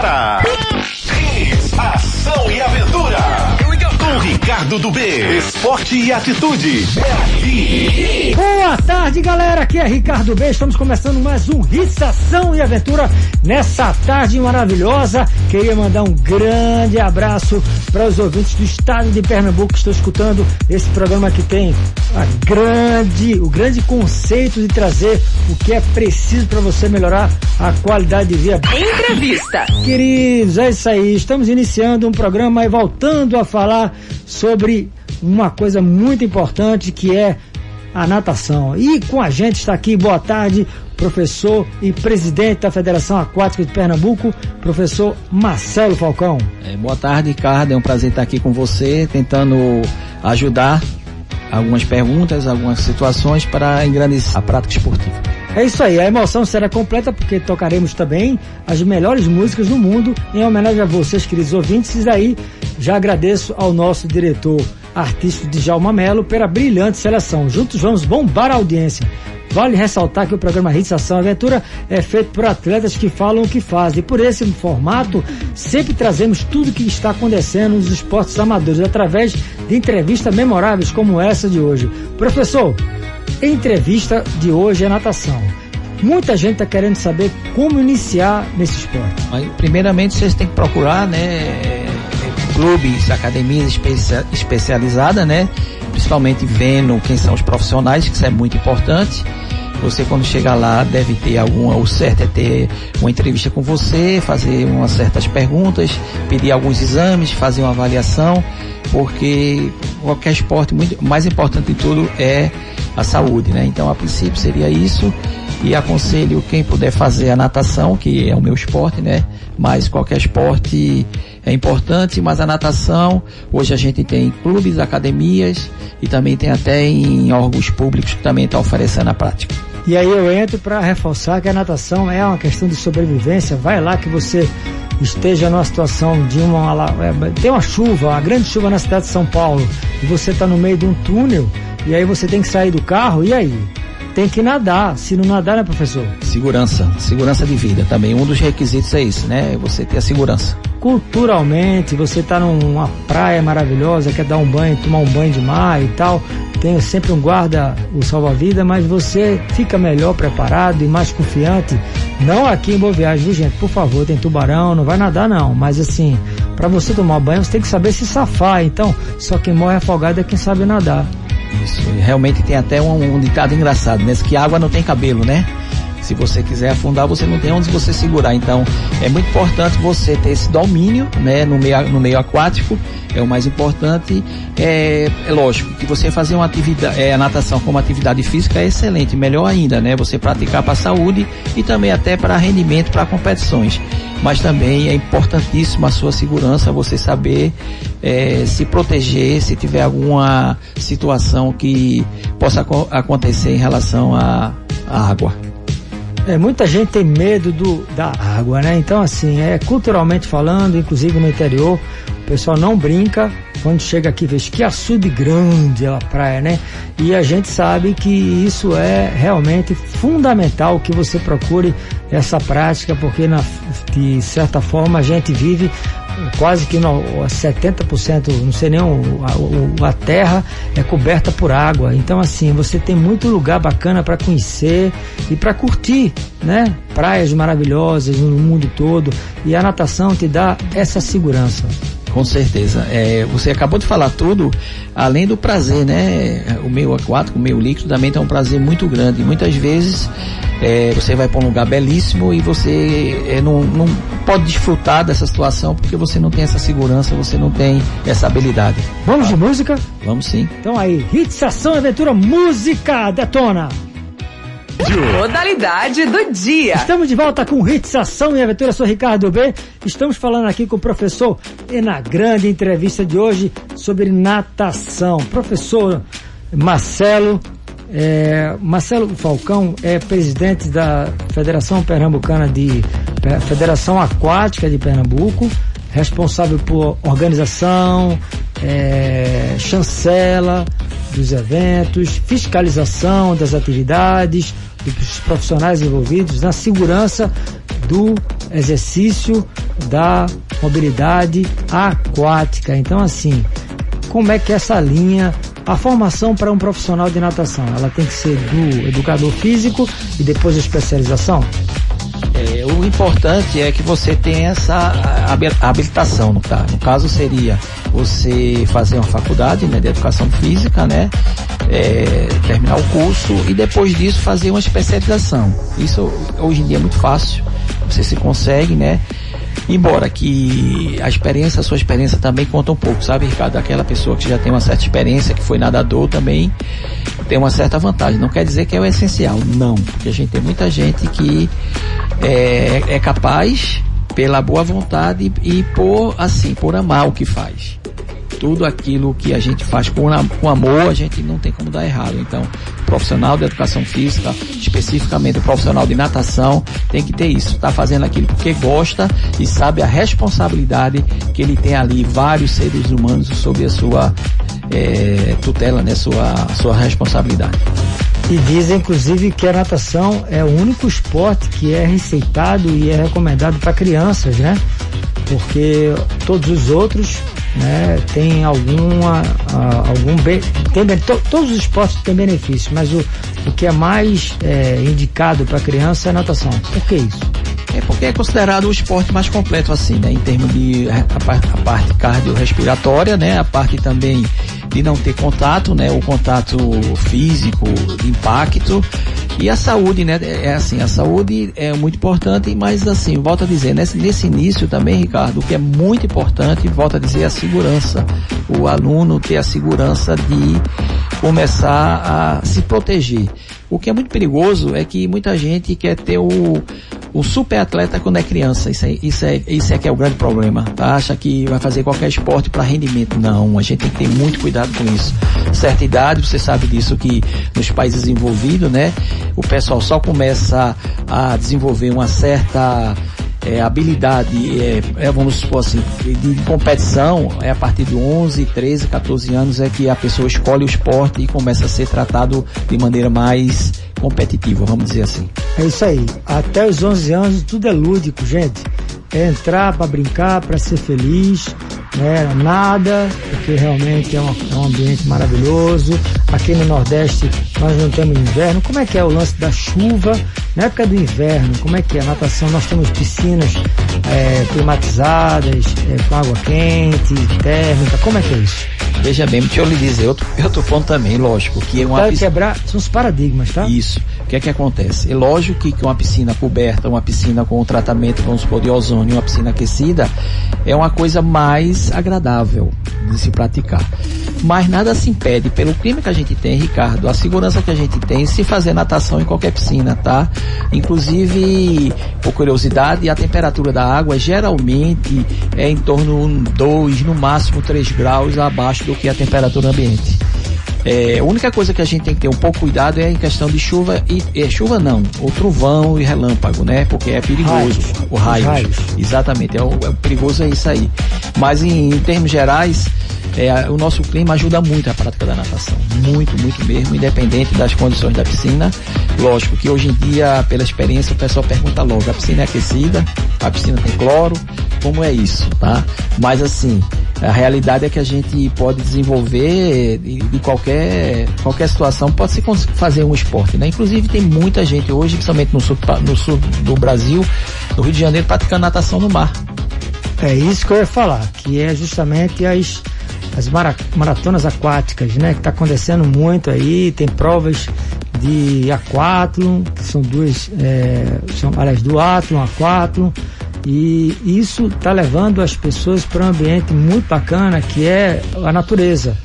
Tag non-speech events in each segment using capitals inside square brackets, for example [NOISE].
agora. Ricardo do B. Esporte e atitude. É aqui. Boa tarde, galera. Aqui é Ricardo B. Estamos começando mais um Hits, ação e aventura nessa tarde maravilhosa. Queria mandar um grande abraço para os ouvintes do estado de Pernambuco que estão escutando esse programa que tem a grande, o grande conceito de trazer o que é preciso para você melhorar a qualidade de vida. Entrevista. Queridos, é isso aí. Estamos iniciando um programa e voltando a falar sobre uma coisa muito importante que é a natação. E com a gente está aqui, boa tarde, professor e presidente da Federação Aquática de Pernambuco, professor Marcelo Falcão. É, boa tarde, Ricardo. É um prazer estar aqui com você, tentando ajudar algumas perguntas, algumas situações para engrandecer a prática esportiva. É isso aí, a emoção será completa porque tocaremos também as melhores músicas do mundo em homenagem a vocês, queridos ouvintes. E aí já agradeço ao nosso diretor artístico Djalma Melo pela brilhante seleção. Juntos vamos bombar a audiência. Vale ressaltar que o programa Hits Ação Aventura é feito por atletas que falam o que fazem. E por esse formato, sempre trazemos tudo o que está acontecendo nos esportes amadores através de entrevistas memoráveis como essa de hoje. Professor, entrevista de hoje é natação. Muita gente está querendo saber como iniciar nesse esporte. Primeiramente, vocês têm que procurar, né, clubes, academias especia especializadas, né, principalmente vendo quem são os profissionais, que isso é muito importante. Você quando chegar lá deve ter alguma, o certo é ter uma entrevista com você, fazer umas certas perguntas, pedir alguns exames, fazer uma avaliação, porque qualquer esporte, muito mais importante de tudo é a saúde, né? Então a princípio seria isso e aconselho quem puder fazer a natação, que é o meu esporte, né? Mas qualquer esporte é importante, mas a natação, hoje a gente tem clubes, academias e também tem até em órgãos públicos que também estão oferecendo a prática. E aí eu entro para reforçar que a natação é uma questão de sobrevivência. Vai lá que você esteja numa situação de uma. É, tem uma chuva, uma grande chuva na cidade de São Paulo, e você está no meio de um túnel, e aí você tem que sair do carro, e aí? Tem que nadar. Se não nadar, né, professor? Segurança. Segurança de vida também. Um dos requisitos é isso, né? Você ter a segurança. Culturalmente, você está numa praia maravilhosa, quer dar um banho, tomar um banho de mar e tal. Tem sempre um guarda, o salva-vida, mas você fica melhor preparado e mais confiante. Não aqui em Boa Viagem, viu, gente? Por favor, tem tubarão, não vai nadar não. Mas assim, para você tomar banho, você tem que saber se safar. Então, só quem morre afogado é quem sabe nadar. Isso, realmente tem até um, um ditado engraçado, né? Que água não tem cabelo, né? Se você quiser afundar, você não tem onde você segurar. Então, é muito importante você ter esse domínio, né, no meio, no meio aquático. É o mais importante. É, é lógico que você fazer uma atividade, é, a natação como atividade física é excelente, melhor ainda, né? Você praticar para saúde e também até para rendimento para competições. Mas também é importantíssima a sua segurança, você saber é, se proteger se tiver alguma situação que possa acontecer em relação à água. É, muita gente tem medo do, da água, né? Então, assim, é culturalmente falando, inclusive no interior, o pessoal não brinca quando chega aqui, vê que açude grande a praia, né? E a gente sabe que isso é realmente fundamental que você procure essa prática, porque na, de certa forma a gente vive quase que no, 70%, não sei nem, a, a, terra é coberta por água. Então, assim, você tem muito lugar bacana para conhecer e para curtir, né? Praias maravilhosas no mundo todo. E a natação te dá essa segurança. Com certeza. É, você acabou de falar tudo, além do prazer, né? O meio aquático, o meio líquido também tem um prazer muito grande. Muitas vezes é, você vai para um lugar belíssimo e você é, não, não pode desfrutar dessa situação porque você não tem essa segurança, você não tem essa habilidade. Vamos de música? Vamos sim. Então aí, Ação Aventura Música Detona! Modalidade do dia. Estamos de volta com Hits Ação e Aventura. Sou Ricardo B. Estamos falando aqui com o professor e na grande entrevista de hoje sobre natação. Professor Marcelo é, Marcelo Falcão é presidente da Federação Pernambucana de Federação Aquática de Pernambuco, responsável por organização, é, chancela dos eventos, fiscalização das atividades, dos profissionais envolvidos na segurança do exercício da mobilidade aquática. Então, assim, como é que essa linha, a formação para um profissional de natação, ela tem que ser do educador físico e depois a especialização? É, o importante é que você tenha essa habilitação, no caso. No caso seria você fazer uma faculdade né, de educação física, né? É, terminar o curso e depois disso fazer uma especialização. Isso hoje em dia é muito fácil, você se consegue, né? Embora que a experiência, a sua experiência também conta um pouco, sabe, Ricardo? Aquela pessoa que já tem uma certa experiência, que foi nadador também, tem uma certa vantagem. Não quer dizer que é o essencial, não. Porque a gente tem muita gente que é, é capaz pela boa vontade e por, assim, por amar o que faz tudo aquilo que a gente faz com, com amor, a gente não tem como dar errado. Então, profissional de educação física, especificamente o profissional de natação, tem que ter isso. Está fazendo aquilo porque gosta e sabe a responsabilidade que ele tem ali, vários seres humanos sob a sua é, tutela, né, sua, sua responsabilidade. E dizem, inclusive, que a natação é o único esporte que é receitado e é recomendado para crianças, né? Porque todos os outros né, tem alguma algum bem, tem, to, todos os esportes têm benefícios, mas o, o que é mais é, indicado para criança é a natação. Por que isso? É porque é considerado o esporte mais completo assim, né, em termos de a, a parte cardiorrespiratória, né, a parte também de não ter contato, né? O contato físico, impacto e a saúde, né? É assim, a saúde é muito importante, mas assim, volta a dizer, nesse, nesse início também, Ricardo, o que é muito importante, volta a dizer, é a segurança. O aluno ter a segurança de começar a se proteger. O que é muito perigoso é que muita gente quer ter o, o super atleta quando é criança. Isso é, isso é, isso é que é o grande problema. Tá? Acha que vai fazer qualquer esporte para rendimento. Não, a gente tem que ter muito cuidado com isso. Certa idade, você sabe disso que nos países envolvidos, né, o pessoal só começa a desenvolver uma certa é, habilidade, é, é, vamos supor assim, de, competição, é a partir de 11, 13, 14 anos é que a pessoa escolhe o esporte e começa a ser tratado de maneira mais competitiva, vamos dizer assim. É isso aí. Até os 11 anos tudo é lúdico, gente. É entrar para brincar, para ser feliz, né? Nada, porque realmente é, uma, é, um ambiente maravilhoso. Aqui no Nordeste nós não temos inverno. Como é que é o lance da chuva? Na época do inverno, como é que é a natação? Nós temos piscinas é, climatizadas, é, com água quente, térmica. Como é que é isso? Veja bem, deixa eu lhe dizer, outro, [LAUGHS] outro ponto também, lógico, que é uma piscina... quebrar, são os paradigmas, tá? Isso. O que é que acontece? É lógico que, que uma piscina coberta, uma piscina com tratamento, vamos supor, de ozônio, uma piscina aquecida, é uma coisa mais agradável de se praticar. Mas nada se impede, pelo clima que a gente tem, Ricardo, a segurança que a gente tem, se fazer natação em qualquer piscina, tá? Inclusive, por curiosidade, a temperatura da água geralmente é em torno de 2, no máximo 3 graus abaixo do que a temperatura ambiente. É, a única coisa que a gente tem que ter um pouco cuidado é em questão de chuva e é, chuva não, o trovão e relâmpago, né? Porque é perigoso. Raios. O raio. Raios. Exatamente, é o, é perigoso é isso aí. Mas em, em termos gerais, é, o nosso clima ajuda muito a prática da natação. Muito, muito mesmo, independente das condições da piscina. Lógico que hoje em dia, pela experiência, o pessoal pergunta logo, a piscina é aquecida, a piscina tem cloro, como é isso, tá? Mas assim, a realidade é que a gente pode desenvolver de, qualquer, qualquer situação, pode se fazer um esporte, né? Inclusive tem muita gente hoje, principalmente no sul, no sul do Brasil, no Rio de Janeiro, praticando natação no mar. É isso que eu ia falar, que é justamente as, as maratonas aquáticas, né? Que está acontecendo muito aí, tem provas de aquátlon, que são duas, é, são, aliás, do átlon, aquátlon, e isso está levando as pessoas para um ambiente muito bacana que é a natureza.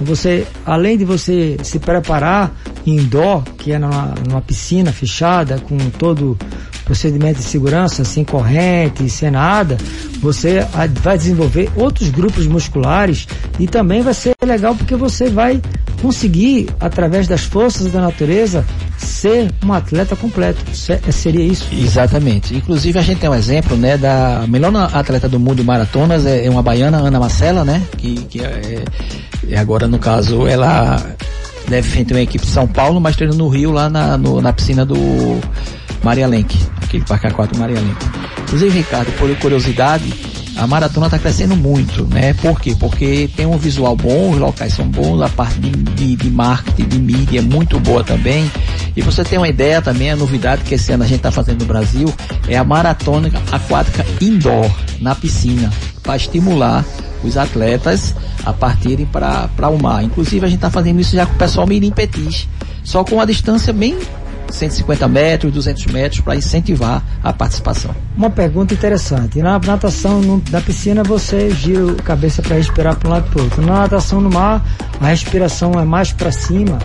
Você, além de você se preparar indoor, que é numa, numa piscina fechada, com todo procedimento de segurança, sem corrente, sem nada, você vai desenvolver outros grupos musculares e também vai ser legal porque você vai conseguir, através das forças da natureza, ser um atleta completo. Seria isso? Exatamente. Inclusive a gente tem um exemplo, né, da melhor atleta do mundo de maratonas é, é uma baiana, Ana Marcela, né, que, que é, é agora no caso ela deve ter uma equipe de São Paulo, mas treina no Rio lá na, no, na piscina do Maria Lenk, aquele Parque Aquático Maria Lenta. Inclusive, Ricardo, por curiosidade, a maratona está crescendo muito, né? Por quê? Porque tem um visual bom, os locais são bons, a parte de, de, de marketing, de mídia é muito boa também. E você tem uma ideia também, a novidade que esse ano a gente está fazendo no Brasil é a maratona aquática indoor, na piscina, para estimular os atletas a partirem para o mar. Inclusive a gente está fazendo isso já com o pessoal Mirim Petis, só com uma distância bem 150 metros, 200 metros, para incentivar a participação. Uma pergunta interessante. Na natação no, na piscina você gira a cabeça para respirar para um lado e para o outro. Na natação no mar, a respiração é mais para cima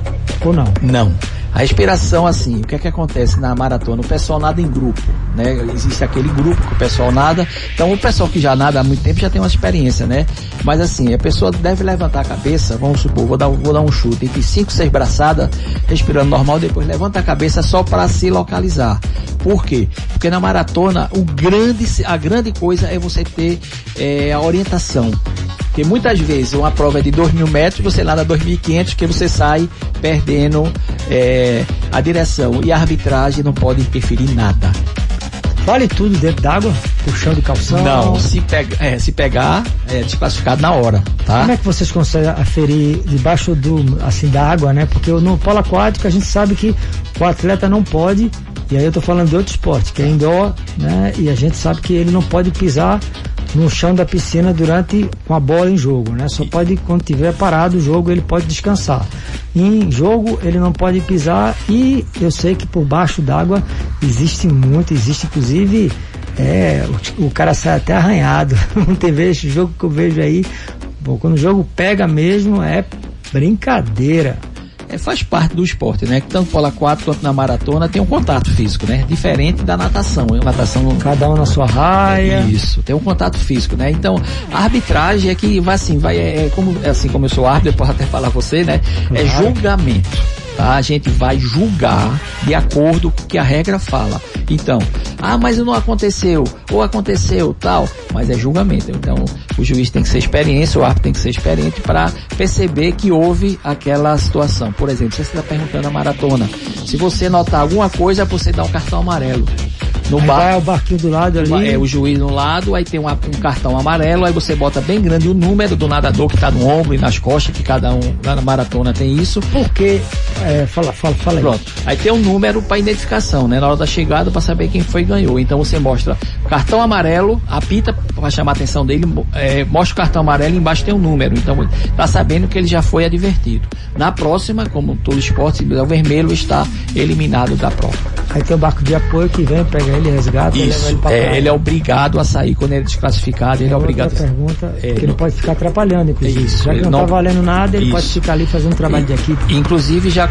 ou não? Não. A respiração, assim, o que é que acontece na maratona? O pessoal nada em grupo, né? Existe aquele grupo que o pessoal nada. Então, o pessoal que já nada há muito tempo já tem uma experiência, né? Mas, assim, a pessoa deve levantar a cabeça, vamos supor, vou dar, vou dar um chute, entre 5, 6 braçadas, respirando normal, depois levanta a cabeça só para se localizar. Por quê? Porque na maratona, o grande, a grande coisa é você ter é, a orientação. Porque muitas vezes uma prova é de 2 mil metros, você nada 2.500, que você sai perdendo é, a direção. E a arbitragem não pode interferir nada. Vale tudo dentro d'água? Puxão de calção? Não, se, pega, é, se pegar, é desclassificado na hora, tá? Como é que vocês conseguem aferir debaixo do, assim, da água, né? Porque no polo aquático a gente sabe que o atleta não pode, e aí eu tô falando de outro esporte, que é indoor, né? E a gente sabe que ele não pode pisar no chão da piscina durante com a bola em jogo, né? Só pode quando tiver parado o jogo ele pode descansar. Em jogo ele não pode pisar e eu sei que por baixo d'água existe muito, existe inclusive é, o, o cara sai até arranhado. [LAUGHS] Não tem vez jogo que eu vejo aí, bom, quando o jogo pega mesmo é brincadeira é, faz parte do esporte, né? Tanto polo aquático quanto na maratona tem um contato físico, né? Diferente da natação. A natação. Cada um na sua raia. Isso, tem um contato físico, né? Então, a arbitragem é que vai assim, vai, é, é como, é assim como eu sou árbitro, eu posso até falar você, né? É. É julgamento. Tá? A gente vai julgar de acordo com o que a regra fala. Então, ah, mas não aconteceu, ou aconteceu, tal, mas é julgamento. Então, o juiz tem que ser experiência, o árbitro tem que ser experiente para perceber que houve aquela situação. Por exemplo, você está perguntando a maratona. Se você notar alguma coisa, você dá um cartão amarelo. No bar, vai o barquinho do lado ali. É o juiz no lado, aí tem uma, um cartão amarelo, aí você bota bem grande o número do nadador que está no ombro e nas costas, que cada um na maratona tem isso. Porque, é, fala, fala, fala aí. Pronto. Aí tem um número para identificação, né? Na hora da chegada para saber quem foi e ganhou. Então você mostra cartão amarelo, apita para chamar a atenção dele, é, mostra o cartão amarelo e embaixo tem um número. Então tá sabendo que ele já foi advertido. Na próxima, como todo esporte, o vermelho está eliminado da prova. Aí tem o barco de apoio que vem, pega ele, resgata Isso, ele, é, ele é obrigado a sair quando ele é desclassificado, ele é, é obrigado. pergunta, é, que ele pode ficar atrapalhando, inclusive. Isso, já que não, não tá valendo nada, ele isso. pode ficar ali fazendo um trabalho de equipe. Inclusive, já,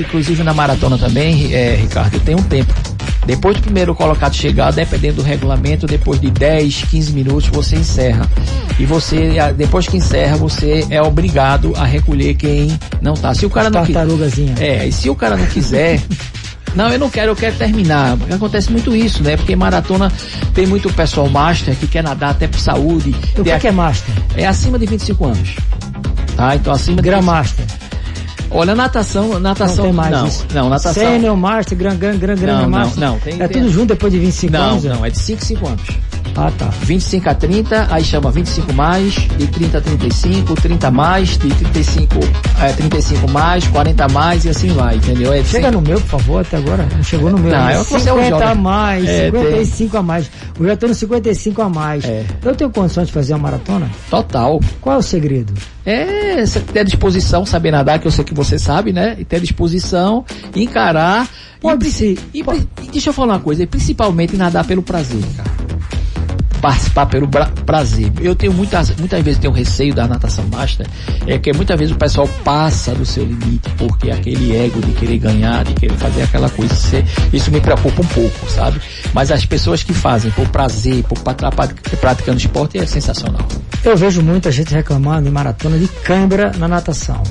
inclusive na maratona também, é, Ricardo, tem um tempo. Depois do primeiro colocado chegar, dependendo do regulamento, depois de 10, 15 minutos você encerra. E você, depois que encerra, você é obrigado a recolher quem não tá. Se o cara não Tartarugazinha. É, e se o cara não quiser, [LAUGHS] Não, eu não quero, eu quero terminar. Acontece muito isso, né? Porque maratona tem muito pessoal master que quer nadar até por saúde. O que, é que é master? É acima de 25 anos. Tá? Então acima de. Master. Olha, natação, natação. Não, mais não, isso. não, natação. Sênior, Master, Gran Gran Gran Gran Master. Não, não, tem, é tem... tudo junto depois de 25 não, anos? Não, não, é de 5 5 anos. Ah, tá. 25 a 30, aí chama 25 mais, de 30 a 35, 30 mais, de 35, é, 35 mais, 40 mais e assim vai, entendeu? É Chega no meu, por favor, até agora. Não chegou no meu. Não, é 50 a mais, é, 55 tem... a mais. Eu já tô no 55 a mais. É. Eu tenho condições de fazer uma maratona? Total. Qual é o segredo? É ter disposição, saber nadar, que eu sei que você sabe, né? E ter disposição, encarar. Pode e, ser. E, pode. e deixa eu falar uma coisa, principalmente nadar pelo prazer, cara participar pelo prazer. Eu tenho muitas, muitas vezes tenho receio da natação master, é que muitas vezes o pessoal passa do seu limite, porque aquele ego de querer ganhar, de querer fazer aquela coisa, isso me preocupa um pouco, sabe? Mas as pessoas que fazem por prazer, por praticando esporte é sensacional. Eu vejo muita gente reclamando em maratona de cãibra na natação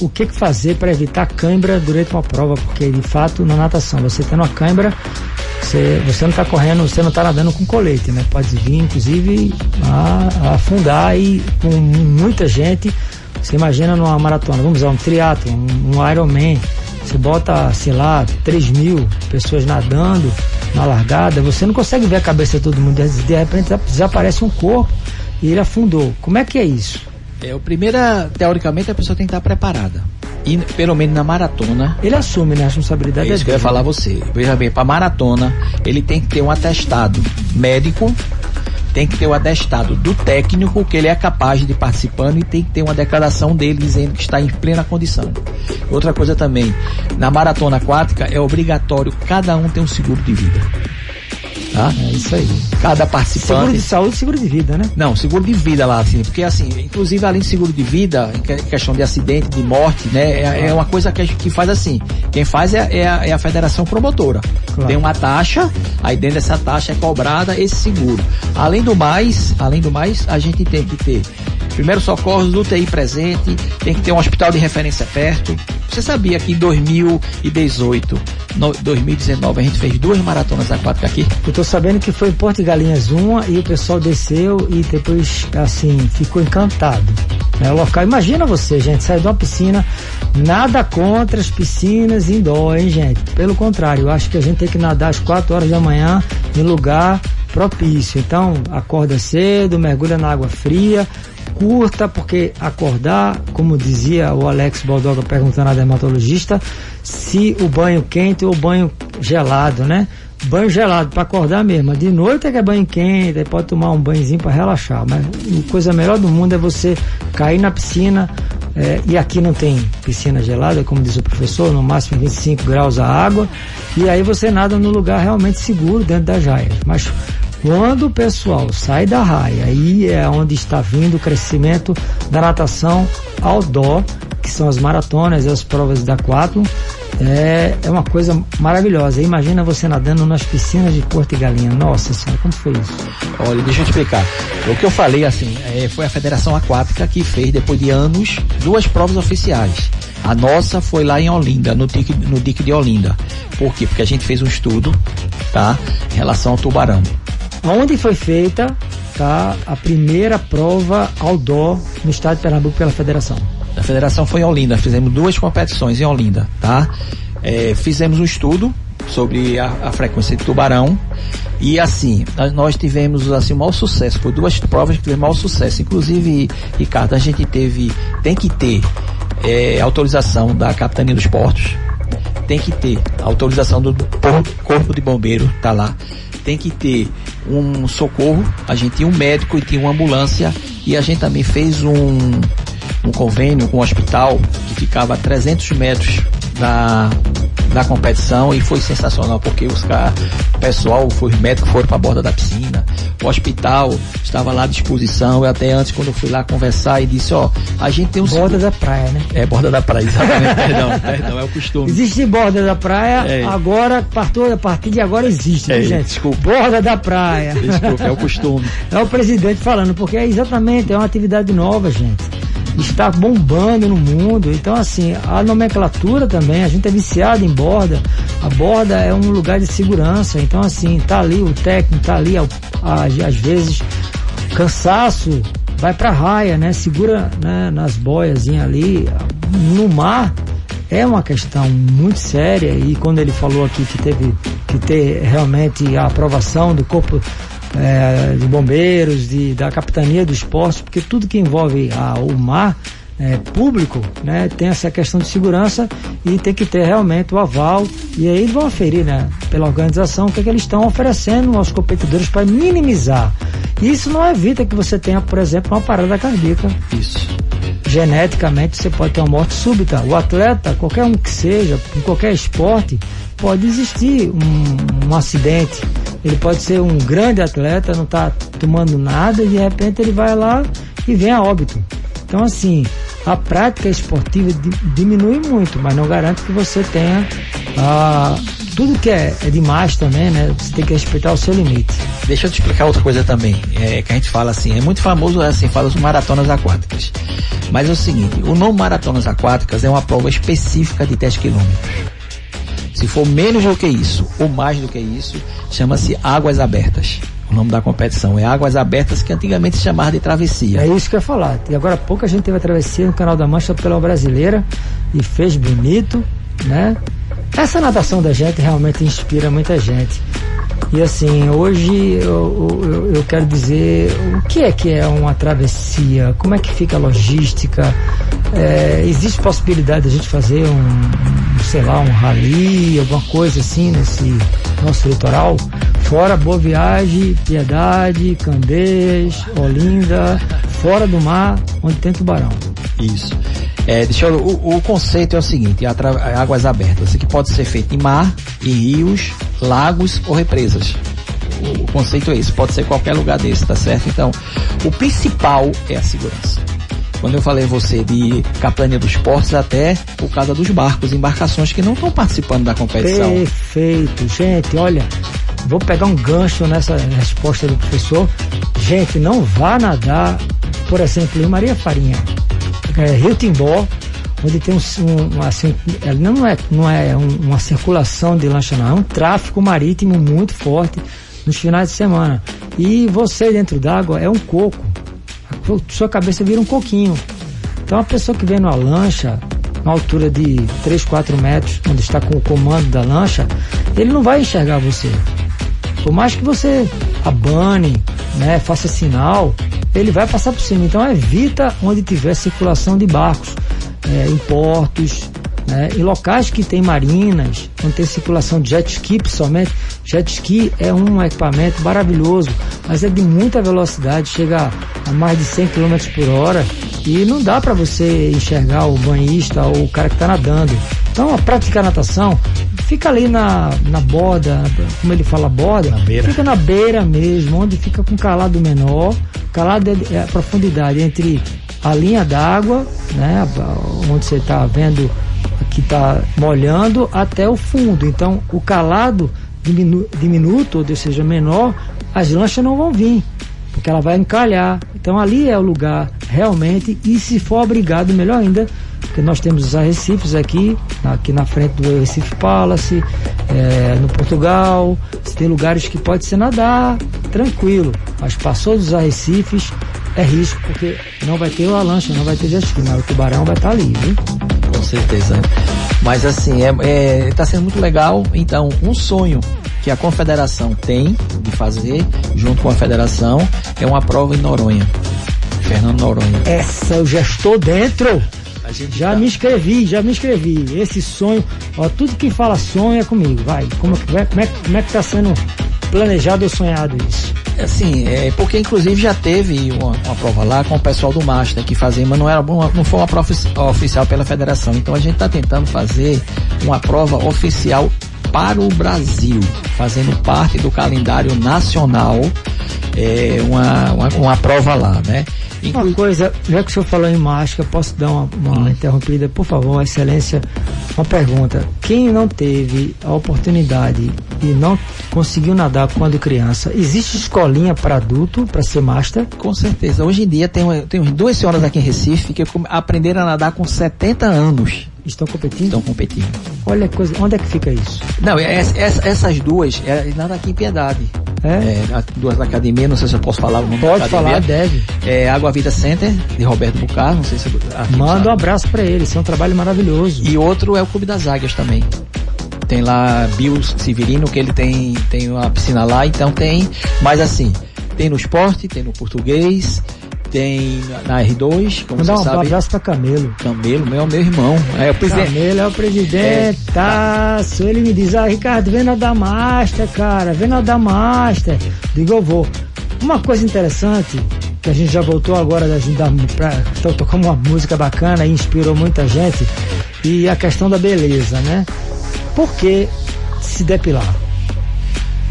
o que, fazer para evitar cãibra durante uma prova, porque de fato na natação, você tendo uma cãibra, você, você não está correndo, você não está nadando com colete, né? Pode vir, inclusive, a, a afundar e com muita gente. Você imagina numa maratona, vamos usar um triatlo, um, um Ironman, você bota, sei lá, 3 mil pessoas nadando na largada, você não consegue ver a cabeça de todo mundo. De repente desaparece um corpo e ele afundou. Como é que é isso? É, o primeiro, teoricamente, a pessoa tem que estar preparada. E pelo menos na maratona. Ele assume né, a responsabilidade é isso que eu ia falar a você. Veja bem, para maratona, ele tem que ter um atestado médico tem que ter o atestado do técnico que ele é capaz de participando e tem que ter uma declaração dele dizendo que está em plena condição. Outra coisa também, na maratona aquática é obrigatório cada um ter um seguro de vida. Tá? É isso aí. Cada participante. Seguro de saúde e seguro de vida, né? Não, seguro de vida lá, assim, porque assim, inclusive além de seguro de vida, em questão de acidente, de morte, né, é, é uma coisa que, que faz assim. Quem faz é, é, a, é a federação promotora. Claro. Tem uma taxa, aí dentro dessa taxa é cobrada esse seguro. Além do mais, além do mais, a gente tem que ter primeiro socorros, UTI presente, tem que ter um hospital de referência perto. Você sabia que em 2018, no, 2019, a gente fez duas maratonas aquáticas aqui? Eu tô sabendo que foi em Porto de Galinhas uma e o pessoal desceu e depois, assim, ficou encantado. Né, o local, imagina você, gente, sair de uma piscina, nada contra as piscinas indoor, hein, gente? Pelo contrário, eu acho que a gente tem que nadar às 4 horas da manhã em lugar propício. Então, acorda cedo, mergulha na água fria, curta, porque acordar, como dizia o Alex Baldoga perguntando à dermatologista, se o banho quente ou banho gelado, né? Banho gelado para acordar mesmo. De noite é que é banho quente, aí pode tomar um banhozinho para relaxar. Mas a coisa melhor do mundo é você cair na piscina. É, e aqui não tem piscina gelada, como diz o professor, no máximo 25 graus a água. E aí você nada no lugar realmente seguro dentro das jaias. Mas quando o pessoal sai da raia, aí é onde está vindo o crescimento da natação outdoor, que são as maratonas e as provas da quatro. É, é uma coisa maravilhosa. Imagina você nadando nas piscinas de Porto e Galinha. Nossa senhora, como foi isso? Olha, deixa eu te explicar. O que eu falei, assim, é, foi a Federação Aquática que fez, depois de anos, duas provas oficiais. A nossa foi lá em Olinda, no dique, no dique de Olinda. Por quê? Porque a gente fez um estudo, tá? Em relação ao tubarão onde foi feita tá, a primeira prova outdoor no estado de Pernambuco pela federação. A federação foi em Olinda, fizemos duas competições em Olinda, tá? É, fizemos um estudo sobre a, a, frequência de tubarão e assim, nós tivemos assim o maior sucesso, foi duas provas que tivemos maior sucesso, inclusive, Ricardo, a gente teve, tem que ter é, autorização da Capitania dos Portos, tem que ter. Autorização do Corpo de Bombeiro, tá lá, tem que ter um socorro, a gente tinha um médico e tinha uma ambulância. E a gente também fez um, um convênio com um hospital que ficava a 300 metros da, competição e foi sensacional porque os caras, o pessoal, os médicos foram para a borda da piscina, o hospital estava lá à disposição. Eu até antes, quando eu fui lá conversar, e disse: Ó, a gente tem um. Borda da praia, né? É, borda da praia, exatamente. [LAUGHS] perdão, perdão, é o costume. Existe borda da praia, é. agora, a partir de agora existe, é, gente? Desculpa. Borda da praia. Desculpa, é o costume. [LAUGHS] É o presidente falando, porque é exatamente, é uma atividade nova, gente está bombando no mundo. Então, assim, a nomenclatura também, a gente é viciado em borda. A borda é um lugar de segurança. Então, assim, tá ali o técnico, tá ali, às vezes, cansaço, vai pra raia, né? Segura né, nas boias ali. No mar é uma questão muito séria e quando ele falou aqui que teve que ter realmente a aprovação do corpo é, de bombeiros, de, da capitania do esporte, porque tudo que envolve a, o mar é, público, né, tem essa questão de segurança e tem que ter realmente o aval e aí vão aferir, né, pela organização o que, é que eles estão oferecendo aos competidores para minimizar. Isso não evita que você tenha, por exemplo, uma parada cardíaca. Isso. Geneticamente você pode ter uma morte súbita. O atleta, qualquer um que seja, em qualquer esporte, pode existir um, um acidente ele pode ser um grande atleta, não está tomando nada e de repente ele vai lá e vem a óbito. Então, assim, a prática esportiva diminui muito, mas não garante que você tenha ah, tudo que é, é, demais também, né? Você tem que respeitar o seu limite. Deixa eu te explicar outra coisa também, é, que a gente fala assim, é muito famoso assim, fala as maratonas aquáticas. Mas é o seguinte, o nome maratonas aquáticas é uma prova específica de 10 quilômetros. Se for menos do que isso ou mais do que isso, chama-se Águas Abertas. O nome da competição é Águas Abertas, que antigamente se chamava de travessia. É isso que eu ia falar. E agora pouca gente teve a travessia no Canal da Mancha pela brasileira e fez bonito né? Essa natação da gente realmente inspira muita gente. E assim, hoje eu, eu, eu, quero dizer o que é que é uma travessia, como é que fica a logística, é, existe possibilidade de a gente fazer um, um, sei lá, um rally, alguma coisa assim nesse nosso litoral? Fora Boa Viagem, Piedade, Candeias, Olinda, fora do mar, onde tem tubarão. Isso. É, deixa eu, o, o, conceito é o seguinte, águas abertas, que pode ser feito em mar, em rios, lagos ou represas. O, o conceito é esse, pode ser qualquer lugar desse, tá certo? Então, o principal é a segurança. Quando eu falei você de Capitania dos Portos, até por causa dos barcos, embarcações que não estão participando da competição. Perfeito, gente, olha, vou pegar um gancho nessa resposta do professor. Gente, não vá nadar, por exemplo, em Maria Farinha é, Rio Timbó, onde tem um, um assim, não é, não é uma circulação de lancha não, é um tráfego marítimo muito forte nos finais de semana. E você dentro d'água é um coco. A sua cabeça vira um coquinho. Então a pessoa que vem numa lancha, na altura de 3, 4 metros, onde está com o comando da lancha, ele não vai enxergar você. Por mais que você abane, né, faça sinal, ele vai passar por cima. Então evita onde tiver circulação de barcos, é, em portos, né, em locais que tem marinas, onde tem circulação de jet ski principalmente. Jet ski é um equipamento maravilhoso, mas é de muita velocidade, chega a mais de 100 km por hora e não dá para você enxergar o banhista ou o cara que está nadando. Então, a praticar natação fica ali na, na borda, como ele fala borda, na fica na beira mesmo, onde fica com calado menor. Calado é, é a profundidade entre a linha d'água, né, onde você está vendo que está molhando, até o fundo. Então, o calado diminu, diminuto, ou seja, menor, as lanchas não vão vir, porque ela vai encalhar. Então, ali é o lugar realmente, e se for obrigado, melhor ainda, porque nós temos os arrecifes aqui, aqui na frente do Recife Palace, é, no Portugal, tem lugares que pode ser nadar tranquilo, mas passou dos arrecifes é risco, porque não vai ter a lancha, não vai ter jet ski, mas o tubarão vai estar ali, viu? Com certeza. Mas assim, é, é, tá sendo muito legal. Então, um sonho que a confederação tem de fazer, junto com a federação, é uma prova em Noronha. Fernando Noronha. Essa eu já estou dentro. Já tá... me inscrevi, já me inscrevi. Esse sonho, ó, tudo que fala sonho é comigo. Vai, como, como, é, como, é, como é que tá sendo planejado ou sonhado isso? Assim, é, porque inclusive já teve uma, uma, prova lá com o pessoal do Master que fazia, mas não, era, uma, não foi uma prova oficial pela federação. Então a gente está tentando fazer uma prova oficial para o Brasil, fazendo parte do calendário nacional, é, uma, uma, uma prova lá, né? Inclu... Uma coisa, já que o senhor falou em máscara, posso dar uma, uma hum. interrompida, por favor, excelência, uma pergunta. Quem não teve a oportunidade e não conseguiu nadar quando criança, existe escolinha para adulto, para ser master? Com certeza. Hoje em dia tem, tem duas senhoras aqui em Recife que aprenderam a nadar com 70 anos. Estão competindo? Estão competindo. Olha a coisa, onde é que fica isso? Não, essa, essas duas, é, nada aqui em Piedade. É? é duas da academia, não sei se eu posso falar o nome Pode falar, deve. É Água Vida Center, de Roberto Bucar, não sei se Manda um abraço para eles, é um trabalho maravilhoso. E outro é o Clube das Águias também. Tem lá Bill Severino, que ele tem, tem uma piscina lá, então tem, mas assim, tem no esporte, tem no português, tem na R2, como Mandar você um sabe. Um abraço pra Camelo. Camelo, meu, meu irmão. É o presidente. Camelo é o presidente, é, tá. Ele me diz, ah, Ricardo, vem da Master, cara, vem da Master. Digo, eu vou. Uma coisa interessante, que a gente já voltou agora da, da, pra, então, tocamos uma música bacana e inspirou muita gente, e a questão da beleza, né? Por que se depilar?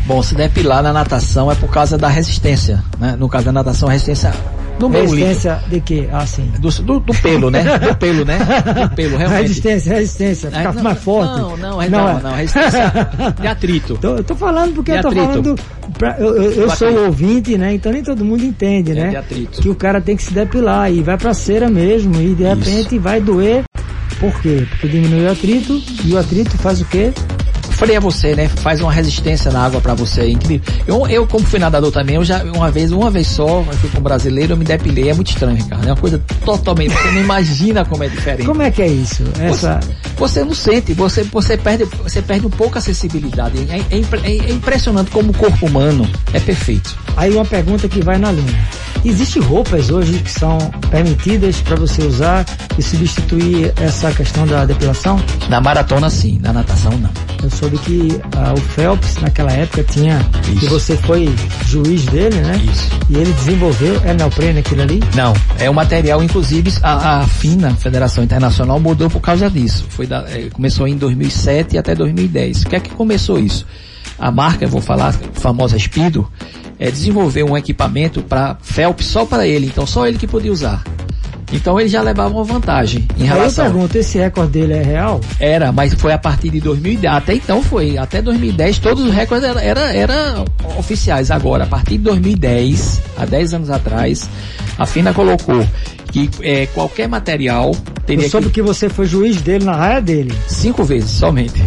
Bom, se depilar na natação é por causa da resistência, né? No caso da natação, a resistência no resistência de quê? Ah, sim. Do, do, do, pelo, né? Do pelo, né? Do pelo, [LAUGHS] realmente. Resistência, resistência. Ficar não, mais forte. Não, não, não, não, não resistência [LAUGHS] de atrito. Tô, eu tô falando porque de eu tô atrito. falando. Pra, eu eu, eu sou ouvinte, né? Então nem todo mundo entende, é né? De atrito. Que o cara tem que se depilar e vai pra cera mesmo. E de repente Isso. vai doer. Por quê? Porque diminui o atrito e o atrito faz o quê? Freia você, né? Faz uma resistência na água para você. É incrível. Eu, eu, como fui nadador também, eu já, uma vez, uma vez só, eu fui com um brasileiro, eu me depilei. É muito estranho, Ricardo. É uma coisa totalmente, você não [LAUGHS] imagina como é diferente. Como é que é isso? Essa... Você, você não sente, você, você, perde, você perde um pouco a sensibilidade. É, é, é, é impressionante como o corpo humano é perfeito. Aí uma pergunta que vai na linha. Existem roupas hoje que são permitidas para você usar e substituir essa questão da depilação? Na maratona sim, na natação não. Eu soube que ah, o Phelps naquela época tinha Isso. e você foi juiz dele, né? Isso. E ele desenvolveu é neoprene aquilo ali? Não, é um material, inclusive a, a FINA, Federação Internacional, mudou por causa disso. Foi da, é, começou em 2007 até 2010. O que é que começou isso? A marca, eu vou falar, famosa Speedo, é, desenvolveu um equipamento para Phelps só para ele, então só ele que podia usar. Então ele já levava uma vantagem em Aí eu relação. pergunto, esse recorde dele é real? Era, mas foi a partir de 2010. Até então foi. Até 2010 todos os recordes eram era, era oficiais. Agora, a partir de 2010, há 10 anos atrás, a FINA colocou que é, qualquer material teria Eu soube que... que você foi juiz dele na raia dele. Cinco vezes somente.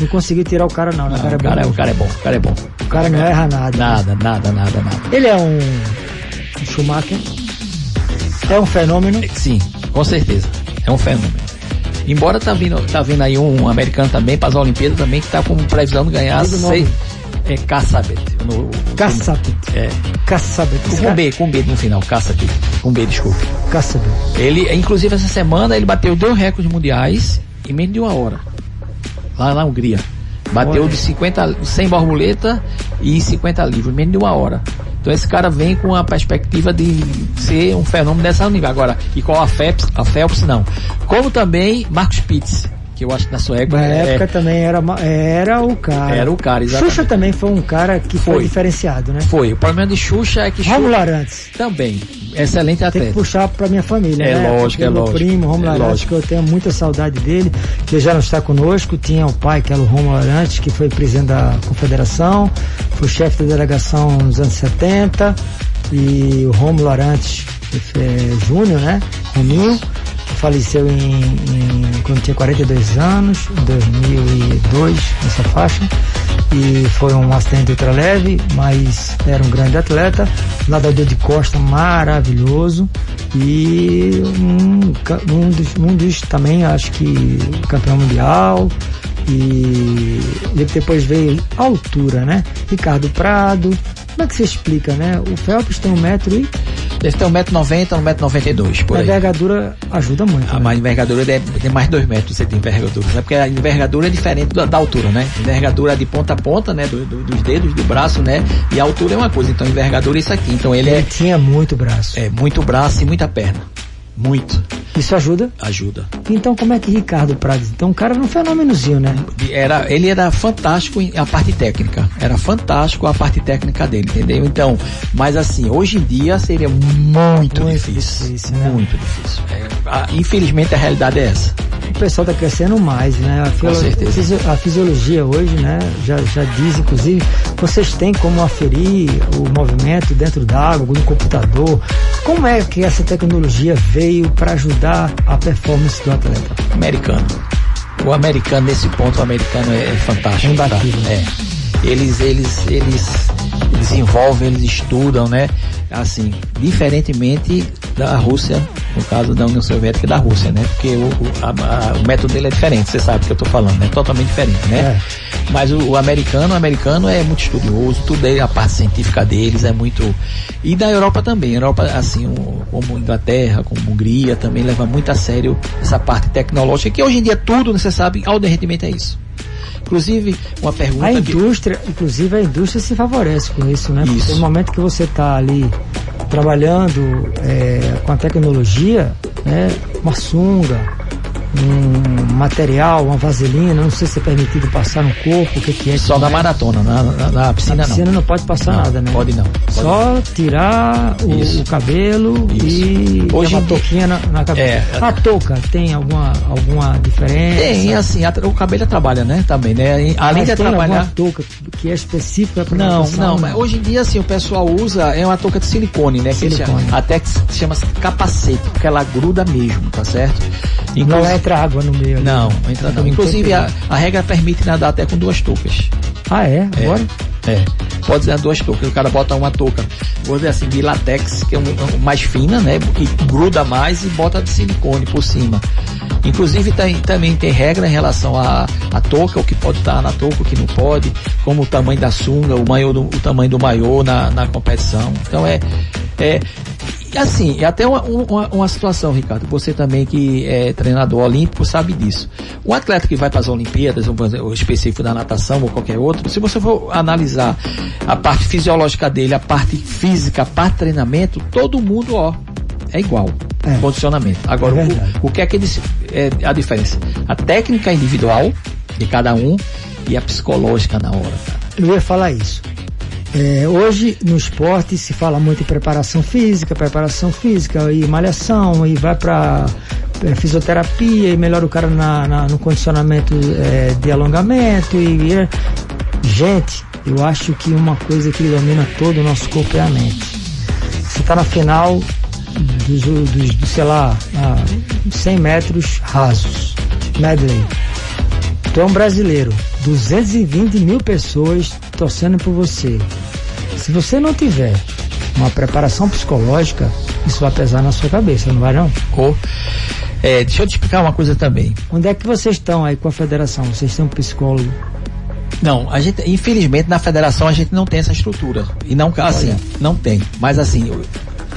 Não conseguiu tirar o cara não, né? O cara é cara, bom. o cara é bom, o cara é bom. O cara não erra nada. Nada, nada, nada, nada. Ele é um um Schumacher. É um fenômeno. Sim, com certeza. É um fenômeno. Embora tá vindo, tá vindo aí um americano também para as Olimpíadas também que tá com previsão de ganhar seis. É Kassabet. No- Kassabet. É. Kassabet. Esse Com B, com B no final, Kassabet. Com B, desculpe. Kassabet. Ele, inclusive essa semana, ele bateu dois recordes mundiais em menos de uma hora. Lá na Hungria. Bateu Olha. de 50, 100 borboleta e 50 livros, em menos de uma hora. Então esse cara vem com a perspectiva de ser um fenômeno dessa nível. Agora, e qual a Phelps? A Phelps não. Como também Marcos Pitts, que eu acho que na sua época, Na é- época também era, era o cara. Era o cara, exatamente. Xuxa também foi um cara que foi, Foi. diferenciado, né? foi. O problema de Xuxa é que Xuxa Romulo Arantes. também, excelente Tem que atleta. puxar pra minha família, É né? lógico, Porque é lógico. primo, Romulo É Arantes, lógico. que eu tenho muita saudade dele, que já não está conosco. Tinha o pai, que era o Romulo Arantes, que foi presidente da confederação, foi chefe da delegação nos anos 70, e o Romulo Arantes é, Júnior, né? Rominho, faleceu em, em- quando tinha 42 anos, em 2002, nessa faixa. E foi um acidente ultraleve, mas era um grande atleta, nadador de costa maravilhoso e um, um, dos, um dos também, acho que campeão mundial. E ele depois veio a altura, né? Ricardo Prado. Como é que você explica, né? O Phelps tem um metro e Deve ter 1,90m, 1,92m por a envergadura ajuda muito. A né? mais envergadura é, tem mais de 2 metros você tem envergadura, né? Porque a envergadura é diferente da, da altura, né? Envergadura é de ponta a ponta, né? Do- do- dos dedos, do braço, né? E a altura é uma coisa, então envergadura é isso aqui. Então ele Ele é, tinha muito braço. é muito braço e muita perna. Muito. Isso ajuda. Ajuda. Então como é que Ricardo Prado? Então o cara era um fenômenozinho, né? Era, ele era fantástico em a parte técnica. Era fantástico a parte técnica dele, entendeu? Então, mas assim, hoje em dia seria muito, Muito difícil. difícil, né? Muito difícil. É, a- infelizmente a realidade é essa. O pessoal está crescendo mais, né? A, filo- certeza. fisio- a fisiologia hoje, né? Já, já diz, inclusive, vocês têm como aferir o movimento dentro d'água, no computador. Como é que essa tecnologia veio para ajudar a performance do atleta? americano. O americano, nesse ponto, o americano é, é fantástico. Tá? É. Eles, eles, eles desenvolvem, eles estudam, né? Assim, diferentemente da Rússia, no caso da União Soviética e da Rússia, né? Porque o, a- a- o método dele é diferente, você sabe o que eu tô falando, né? Totalmente diferente, né? Mas o, o americano, o americano é muito estudioso, tudo é, a parte científica deles é muito. E da Europa também. A Europa, assim, o- como Inglaterra, como Hungria, também leva muito a sério essa parte tecnológica, que hoje em dia tudo, você sabe, ao derretimento é isso. Inclusive, uma pergunta A que. indústria, inclusive a indústria se favorece com isso, né? Porque Isso. no momento que você está ali trabalhando é, com a tecnologia, né? Uma sunga, um material, uma vaselina, não sei se é permitido passar no corpo, o que, que é. Só que na não é. maratona, na, na, na piscina, Na piscina não. não, pode passar Não, nada, né? Pode não. Pode Só tirar o, o cabelo Isso. e Hoje uma touquinha na, na cabeça. É. A touca tem alguma, alguma diferença? Tem, assim, a- o cabelo trabalha, né? Também, né? Além Mas de trabalhar. touca que é específica para Não, não, mas hoje em dia assim o pessoal usa é uma touca de silicone, né? Que Silicone. chama, até que se chama capacete, porque ela gruda mesmo, tá certo? Não é entra água no meio. Não, não entra não. Inclusive, a, a, regra permite nadar até com duas toucas. Ah, é? Agora? É. é. Pode ser duas toucas. O cara bota uma touca, vou dizer assim, de latex, que é um, mais fina, né? Que gruda mais e bota de silicone por cima. Inclusive tem, também tem regra em relação a, a touca, o que pode estar na touca, o que não pode, como o tamanho da sunga, o, maior o tamanho do maiô na, na competição. Então é, é assim, é até uma, uma, uma, situação, Ricardo, você também que é treinador olímpico sabe disso. Um atleta que vai para as Olimpíadas, o específico da natação ou qualquer outro, se você for analisar a parte fisiológica dele, a parte física, a parte treinamento, todo mundo, ó, é igual. É. Condicionamento. Agora, é o, o, que é que eles, é a diferença? A técnica individual de cada um e a psicológica na hora, cara. Eu ia falar isso. É, hoje no esporte se fala muito em preparação física, preparação física e malhação e vai para é, fisioterapia e melhora o cara na, na no condicionamento é, de alongamento e, e, gente, eu acho que uma coisa que domina todo o nosso corpo é a mente. Você está na final dos, dos, dos, sei lá, 100 metros rasos, medley. Tu é um brasileiro, 220 mil pessoas torcendo por você. Se você não tiver uma preparação psicológica, isso vai pesar na sua cabeça, não vai não? Oh. É, deixa eu te explicar uma coisa também. Onde é que vocês estão aí com a federação? Vocês têm um psicólogo? Não, a gente, infelizmente, na federação a gente não tem essa estrutura. E não, assim, Olha. não tem. Mas assim,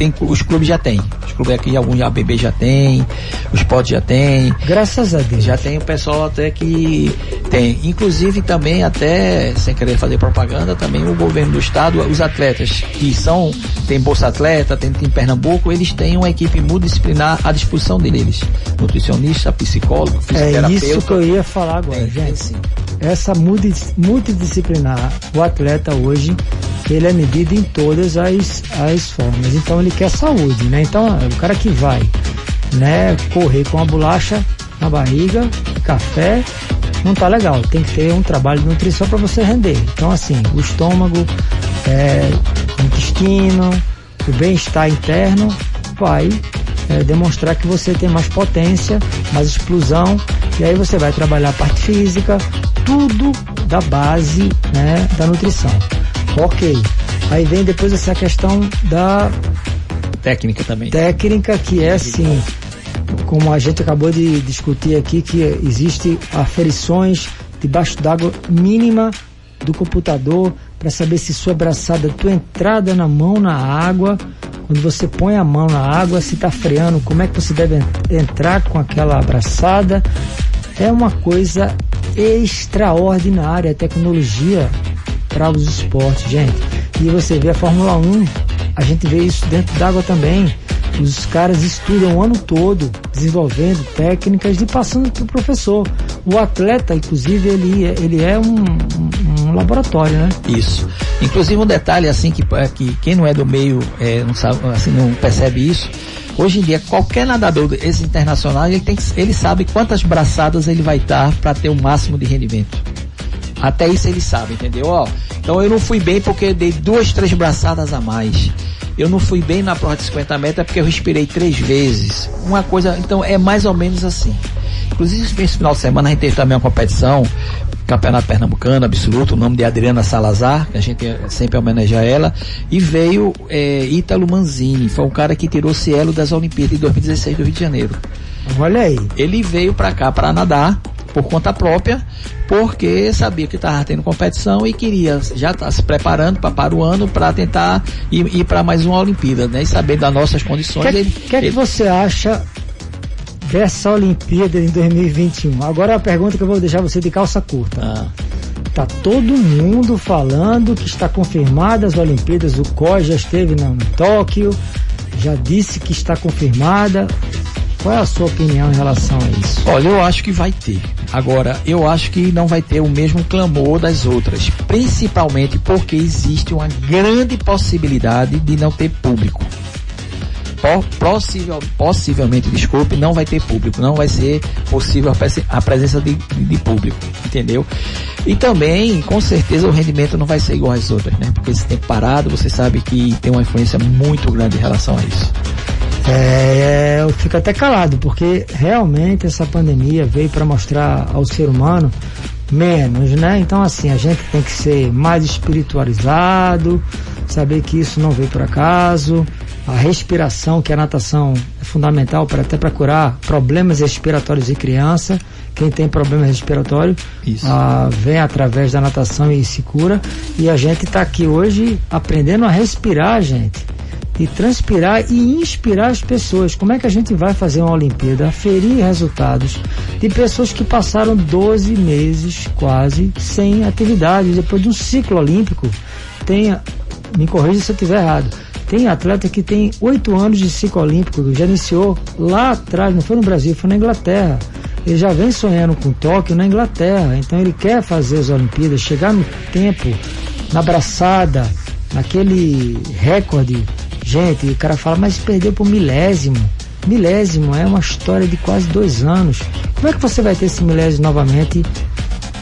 tem, os clubes já têm. Os clubes aqui, alguns ABB já tem, os potes já tem. Graças a Deus. Já tem o pessoal até que tem. Inclusive também até, sem querer fazer propaganda, também o governo do estado, os atletas que são, tem Bolsa Atleta, tem, tem Pernambuco, eles têm uma equipe multidisciplinar à disposição deles. Nutricionista, psicólogo, fisioterapeuta. É isso que eu ia falar agora, gente. Sim. Essa multidisciplinar, o atleta hoje, ele é medido em todas as, as formas. Então ele quer saúde, né? Então o cara que vai, né, correr com a bolacha na barriga, café, não tá legal. Tem que ter um trabalho de nutrição para você render. Então assim, o estômago, é, o intestino, o bem-estar interno vai é, demonstrar que você tem mais potência, mais explosão, e aí você vai trabalhar a parte física, tudo da base né, da nutrição. Ok. Aí vem depois essa questão da técnica também. Técnica que é assim, como a gente acabou de discutir aqui, que existe aferições debaixo d'água mínima do computador para saber se sua braçada, tua entrada na mão na água, quando você põe a mão na água, se está freando, como é que você deve entrar com aquela abraçada. É uma coisa extraordinária a tecnologia para os esportes, gente. E você vê a Fórmula 1, a gente vê isso dentro d'água também. Os caras estudam o ano todo, desenvolvendo técnicas e passando para o professor. O atleta, inclusive, ele, ele é um, um, laboratório, né? Isso. Inclusive um detalhe assim que, é, que quem não é do meio é, não sabe, assim, não percebe isso. Hoje em dia, qualquer nadador esse internacional, ele, tem, ele sabe quantas braçadas ele vai dar para ter o máximo de rendimento. Até isso ele sabe, entendeu? Ó, então eu não fui bem porque dei duas, três braçadas a mais. Eu não fui bem na prova de 50 metros porque eu respirei três vezes. Uma coisa, então é mais ou menos assim. Inclusive, esse final de semana a gente teve também uma competição, Campeonato Pernambucano Absoluto, o nome de Adriana Salazar, que a gente sempre homenageia ela, e veio é, Ítalo Manzini, foi um cara que tirou cielo das Olimpíadas de 2016 do Rio de Janeiro. Olha aí. Ele veio para cá para nadar por conta própria, porque sabia que estava tendo competição e queria já estar tá se preparando para, para o ano para tentar ir, ir para mais uma Olimpíada, né? E saber das nossas condições. O que, ele, que, é que você acha dessa Olimpíada em 2021? Agora a pergunta que eu vou deixar você de calça curta. Ah. Tá todo mundo falando que está confirmada as Olimpíadas, o COI já esteve no Tóquio, já disse que está confirmada. Qual é a sua opinião em relação a isso? Olha, eu acho que vai ter. Agora, eu acho que não vai ter o mesmo clamor das outras, principalmente porque existe uma grande possibilidade de não ter público. Possivel, possivelmente, desculpe, não vai ter público, não vai ser possível a presença de, de público, entendeu? E também, com certeza, o rendimento não vai ser igual às outras, né? Porque esse tempo parado, você sabe que tem uma influência muito grande em relação a isso. É, eu fico até calado, porque realmente essa pandemia veio para mostrar ao ser humano menos, né? Então, assim, a gente tem que ser mais espiritualizado, saber que isso não veio por acaso. A respiração, que a natação é fundamental para até para curar problemas respiratórios de criança. Quem tem problema respiratório ah, vem através da natação e se cura. E a gente está aqui hoje aprendendo a respirar, gente e transpirar e inspirar as pessoas. Como é que a gente vai fazer uma Olimpíada? Aferir resultados de pessoas que passaram 12 meses quase sem atividade. Depois de um ciclo olímpico, tem, me corrija se eu estiver errado, tem atleta que tem oito anos de ciclo olímpico, já iniciou lá atrás, não foi no Brasil, foi na Inglaterra. Ele já vem sonhando com Tóquio na Inglaterra, então ele quer fazer as Olimpíadas, chegar no tempo, na braçada, naquele recorde Gente, o cara fala, mas perdeu por milésimo. Milésimo é uma história de quase dois anos. Como é que você vai ter esse milésimo novamente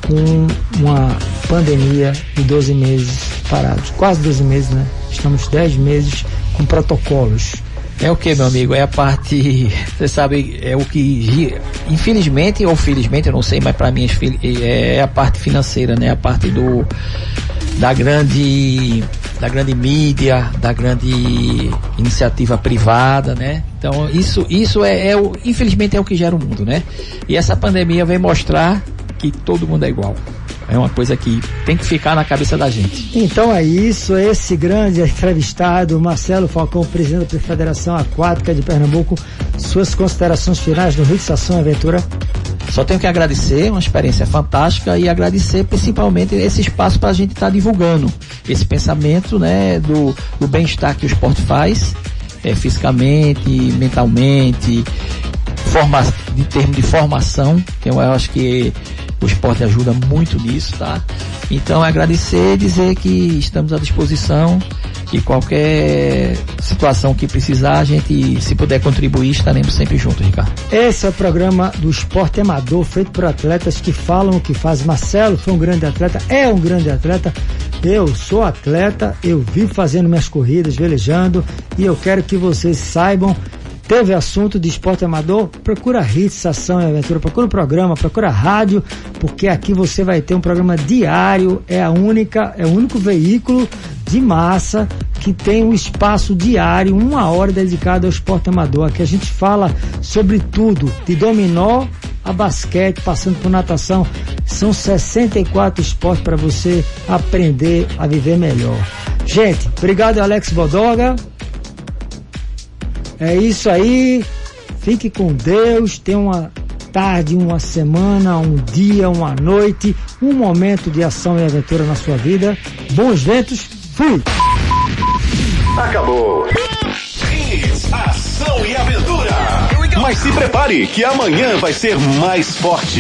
com uma pandemia de 12 meses parados? Quase 12 meses, né? Estamos 10 meses com protocolos. É o que, meu amigo? É a parte, [LAUGHS] você sabe, é o que, infelizmente ou felizmente, eu não sei, mas para mim é a parte financeira, né? A parte do da grande da grande mídia, da grande iniciativa privada, né? Então isso isso é, é o infelizmente é o que gera o mundo, né? E essa pandemia vem mostrar que todo mundo é igual. É uma coisa que tem que ficar na cabeça da gente. Então é isso, esse grande entrevistado, Marcelo Falcão, presidente da Federação Aquática de Pernambuco, suas considerações finais do Rio de Sação Aventura. Só tenho que agradecer, uma experiência fantástica e agradecer principalmente esse espaço para a gente estar tá divulgando esse pensamento, né, do, do bem-estar que o esporte faz, é, fisicamente, mentalmente, forma, de termo de formação, que eu acho que o esporte ajuda muito nisso, tá? Então agradecer e dizer que estamos à disposição e qualquer situação que precisar, a gente, se puder contribuir, estaremos sempre juntos, Ricardo. Esse é o programa do Esporte Amador, feito por atletas que falam o que faz. Marcelo foi um grande atleta, é um grande atleta. Eu sou atleta, eu vivo fazendo minhas corridas, velejando, e eu quero que vocês saibam Teve assunto de esporte amador? Procura Hits, Ação e Aventura, procura o programa, procura rádio, porque aqui você vai ter um programa diário, é a única, é o único veículo de massa que tem um espaço diário, uma hora dedicada ao esporte amador. Aqui a gente fala sobre tudo, de dominó a basquete, passando por natação. São 64 esportes para você aprender a viver melhor. Gente, obrigado Alex Bodoga. É isso aí. Fique com Deus. Tenha uma tarde, uma semana, um dia, uma noite, um momento de ação e aventura na sua vida. Bons ventos. Fui. Acabou. ação e aventura. Mas se prepare que amanhã vai ser mais forte.